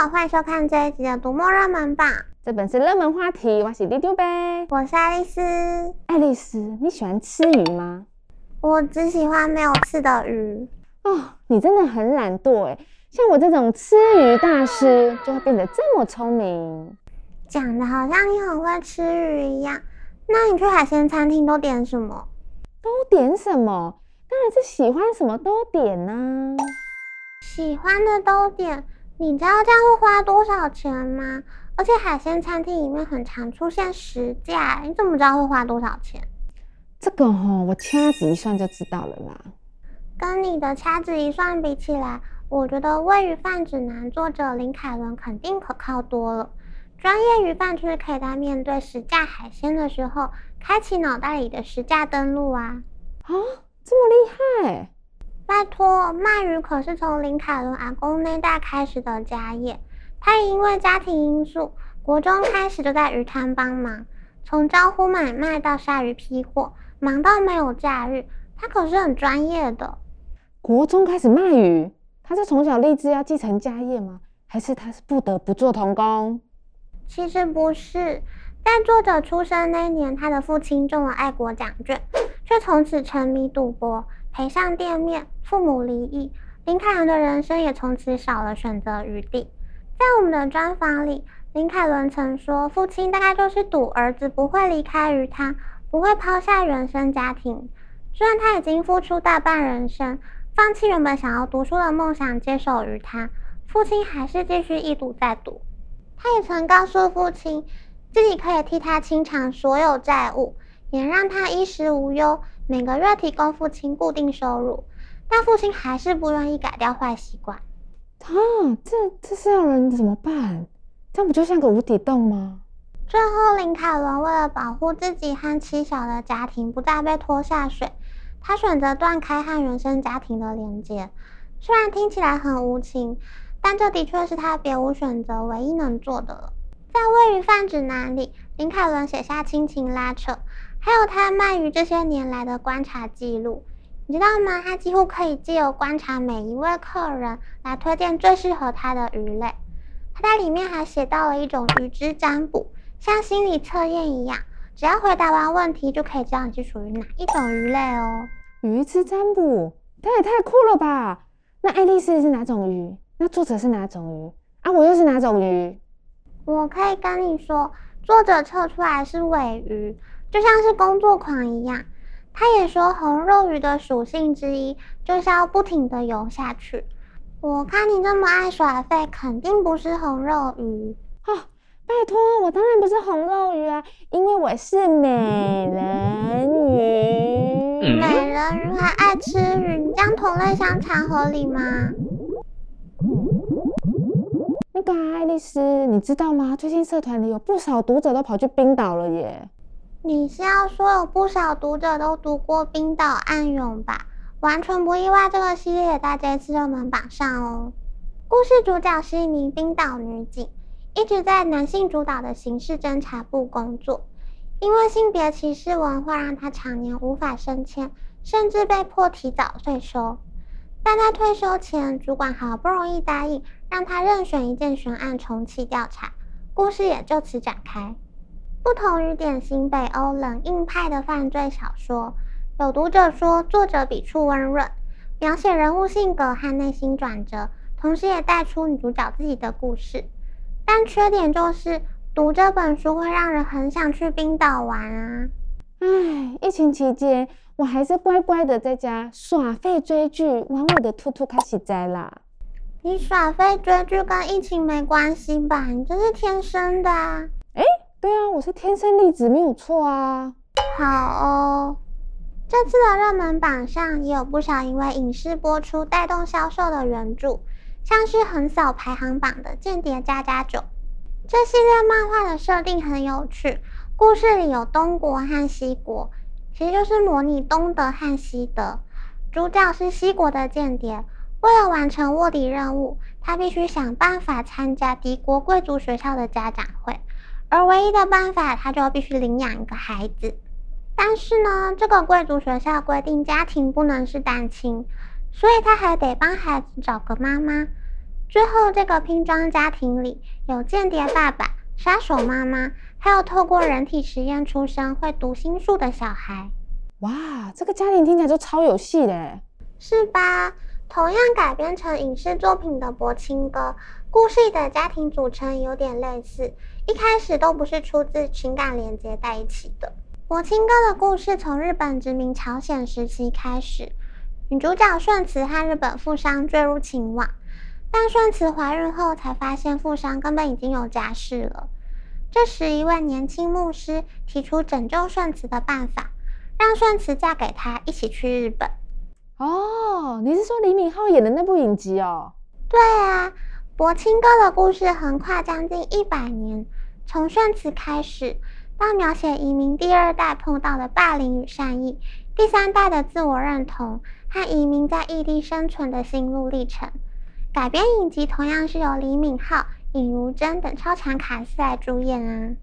好，欢迎收看这一集的读墨热门榜。这本是热门话题，我是丢丢呗。我是爱丽丝。爱丽丝，你喜欢吃鱼吗？我只喜欢没有刺的鱼。哦，你真的很懒惰哎。像我这种吃鱼大师，就会变得这么聪明。讲的好像你很会吃鱼一样。那你去海鲜餐厅都点什么？都点什么？当然是喜欢什么都点呢、啊。喜欢的都点，你知道这样会花多少钱吗？而且海鲜餐厅里面很常出现实价，你怎么知道会花多少钱？这个齁，我掐指一算就知道了啦。跟你的掐指一算比起来，我觉得《喂鱼饭指南》作者林凯伦肯定可靠多了。专业鱼贩就是可以在面对实价海鲜的时候，开启脑袋里的实价登录啊！啊，这么厉害！拜托，卖鱼可是从林凯伦阿公那代开始的家业。他也因为家庭因素，国中开始就在鱼摊帮忙，从招呼买卖到杀鱼批货，忙到没有假日。他可是很专业的。国中开始卖鱼，他是从小立志要继承家业吗？还是他是不得不做童工？其实不是，在作者出生那年，他的父亲中了爱国奖券，却从此沉迷赌博。赔上店面，父母离异，林凯伦的人生也从此少了选择余地。在我们的专访里，林凯伦曾说，父亲大概就是赌儿子不会离开鱼摊，不会抛下原生家庭。虽然他已经付出大半人生，放弃原本想要读书的梦想，接手鱼摊，父亲还是继续一赌再赌。他也曾告诉父亲，自己可以替他清偿所有债务，也让他衣食无忧。每个月提供父亲固定收入，但父亲还是不愿意改掉坏习惯。啊，这这是要人怎么办？这样不就像个无底洞吗？最后，林凯伦为了保护自己和妻小的家庭不再被拖下水，他选择断开和原生家庭的连接。虽然听起来很无情，但这的确是他别无选择、唯一能做的了。在《位于泛指南》里，林凯伦写下亲情拉扯。还有他卖鱼这些年来的观察记录，你知道吗？他几乎可以借由观察每一位客人来推荐最适合他的鱼类。他在里面还写到了一种鱼之占卜，像心理测验一样，只要回答完问题就可以知道你是属于哪一种鱼类哦。鱼之占卜，这也太酷了吧！那爱丽丝是哪种鱼？那作者是哪种鱼？啊，我又是哪种鱼？我可以跟你说，作者测出来是尾鱼。就像是工作狂一样，他也说红肉鱼的属性之一就是要不停的游下去。我看你这么爱耍废，肯定不是红肉鱼。哦，拜托，我当然不是红肉鱼啊，因为我是美人鱼。美人鱼还爱吃鱼，你这样同类相残合理吗？那个爱丽丝，你知道吗？最近社团里有不少读者都跑去冰岛了耶。你是要说有不少读者都读过《冰岛暗涌》吧？完全不意外，这个系列也在这次热门榜上哦。故事主角是一名冰岛女警，一直在男性主导的刑事侦查部工作。因为性别歧视文化，让她常年无法升迁，甚至被迫提早退休。但在退休前，主管好不容易答应让她任选一件悬案重启调查，故事也就此展开。不同于典型北欧冷硬派的犯罪小说，有读者说作者笔触温润，描写人物性格和内心转折，同时也带出女主角自己的故事。但缺点就是读这本书会让人很想去冰岛玩啊！唉，疫情期间我还是乖乖的在家耍废追剧，玩我的兔兔开始摘啦。你耍废追剧跟疫情没关系吧？你这是天生的啊！对啊，我是天生丽质，没有错啊。好哦，这次的热门榜上也有不少因为影视播出带动销售的原著，像是横扫排行榜的《间谍家家酒》。这系列漫画的设定很有趣，故事里有东国和西国，其实就是模拟东德和西德。主角是西国的间谍，为了完成卧底任务，他必须想办法参加敌国贵族学校的家长会。而唯一的办法，他就必须领养一个孩子。但是呢，这个贵族学校规定家庭不能是单亲，所以他还得帮孩子找个妈妈。最后，这个拼装家庭里有间谍爸爸、杀手妈妈，还有透过人体实验出生会读心术的小孩。哇，这个家庭听起来就超有戏嘞，是吧？同样改编成影视作品的《柏青哥》，故事里的家庭组成有点类似，一开始都不是出自情感连接在一起的。柏青哥的故事从日本殖民朝鲜时期开始，女主角顺慈和日本富商坠入情网，但顺慈怀孕后才发现富商根本已经有家室了。这时，一位年轻牧师提出拯救顺慈的办法。让顺慈嫁给他，一起去日本。哦，你是说李敏镐演的那部影集哦？对啊，柏青哥的故事横跨将近一百年，从顺慈开始，到描写移民第二代碰到的霸凌与善意，第三代的自我认同和移民在异地生存的心路历程。改编影集同样是由李敏镐、尹如珍等超强卡司来主演啊。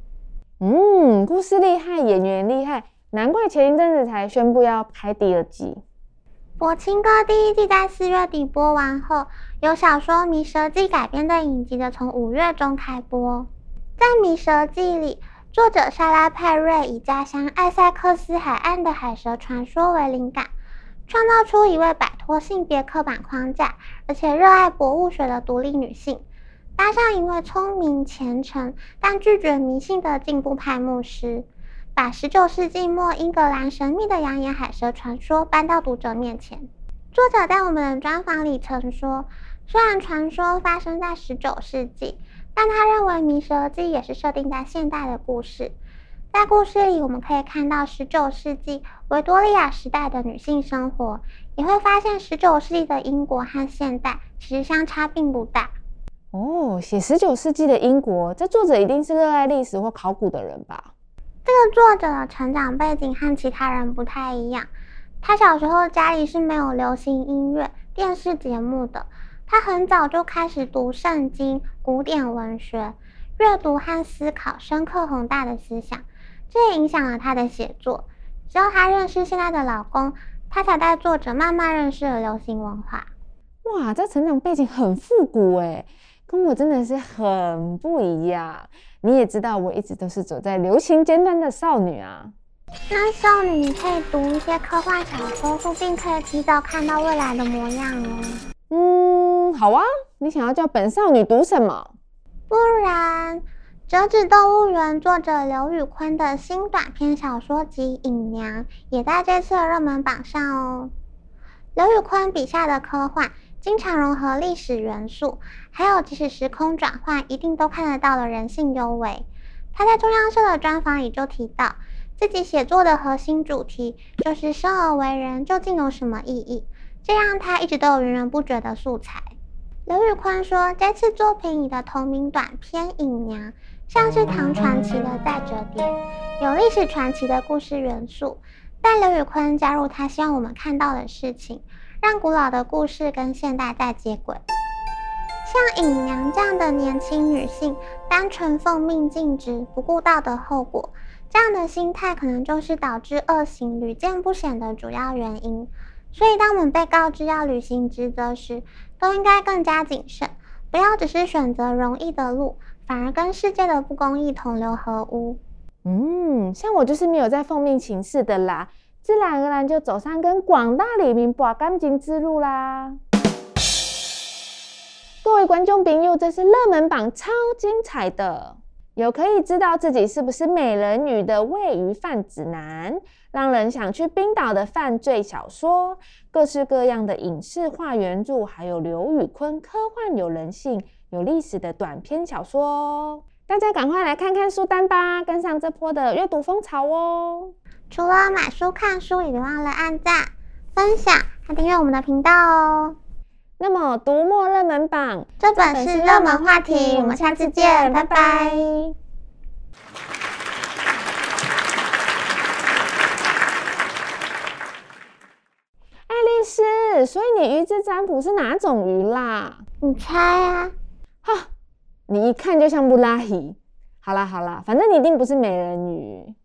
嗯，故事厉害，演员厉害。难怪前一阵子才宣布要拍第二季。柏青哥第一季在四月底播完后，由小说《迷蛇记》改编的影集则从五月中开播。在《迷蛇记》里，作者莎拉·佩瑞以家乡艾塞克斯海岸的海蛇传说为灵感，创造出一位摆脱性别刻板框架，而且热爱博物学的独立女性，搭上一位聪明虔诚但拒绝迷信的进步派牧师。把十九世纪末英格兰神秘的养眼海蛇传说搬到读者面前。作者在我们的专访里曾说，虽然传说发生在十九世纪，但他认为《迷蛇记》也是设定在现代的故事。在故事里，我们可以看到十九世纪维多利亚时代的女性生活，也会发现十九世纪的英国和现代其实相差并不大。哦，写十九世纪的英国，这作者一定是热爱历史或考古的人吧？这个作者的成长背景和其他人不太一样。他小时候家里是没有流行音乐、电视节目的。他很早就开始读圣经、古典文学，阅读和思考深刻宏大的思想，这也影响了他的写作。直到他认识现在的老公，他才带作者慢慢认识了流行文化。哇，这成长背景很复古诶，跟我真的是很不一样。你也知道，我一直都是走在流行尖端的少女啊。那少女，你可以读一些科幻小说，说不定可以提早看到未来的模样哦。嗯，好啊。你想要叫本少女读什么？不然，《折纸动物园》作者刘宇坤的新短篇小说集《隐娘》也在这次的热门榜上哦。刘宇坤笔下的科幻。经常融合历史元素，还有即使时空转换，一定都看得到的人性幽微。他在中央社的专访里就提到，自己写作的核心主题就是生而为人究竟有什么意义，这让他一直都有源源不绝的素材。刘宇昆说，这次作品里的同名短篇《隐娘》像是唐传奇的再折叠，有历史传奇的故事元素，但刘宇昆加入他希望我们看到的事情。让古老的故事跟现代再接轨。像隐娘这样的年轻女性，单纯奉命尽职，不顾道德后果，这样的心态可能就是导致恶行屡见不鲜的主要原因。所以，当我们被告知要履行职责时，都应该更加谨慎，不要只是选择容易的路，反而跟世界的不公义同流合污。嗯，像我就是没有在奉命行事的啦。自然而然就走上跟广大黎民博感情之路啦！各位观众朋友，这是热门榜超精彩的，有可以知道自己是不是美人鱼的鮪鱼饭指南，让人想去冰岛的犯罪小说，各式各样的影视化原著，还有刘宇坤科幻有人性、有历史的短篇小说，大家赶快来看看书单吧，跟上这波的阅读风潮哦！除了买书看书，也别忘了按赞、分享还订阅我们的频道哦。那么，读墨热门榜这本是热门话题，我们下次见，拜拜。爱丽丝，所以你鱼之占卜是哪种鱼啦？你猜啊？哈，你一看就像布拉希。好啦好啦，反正你一定不是美人鱼。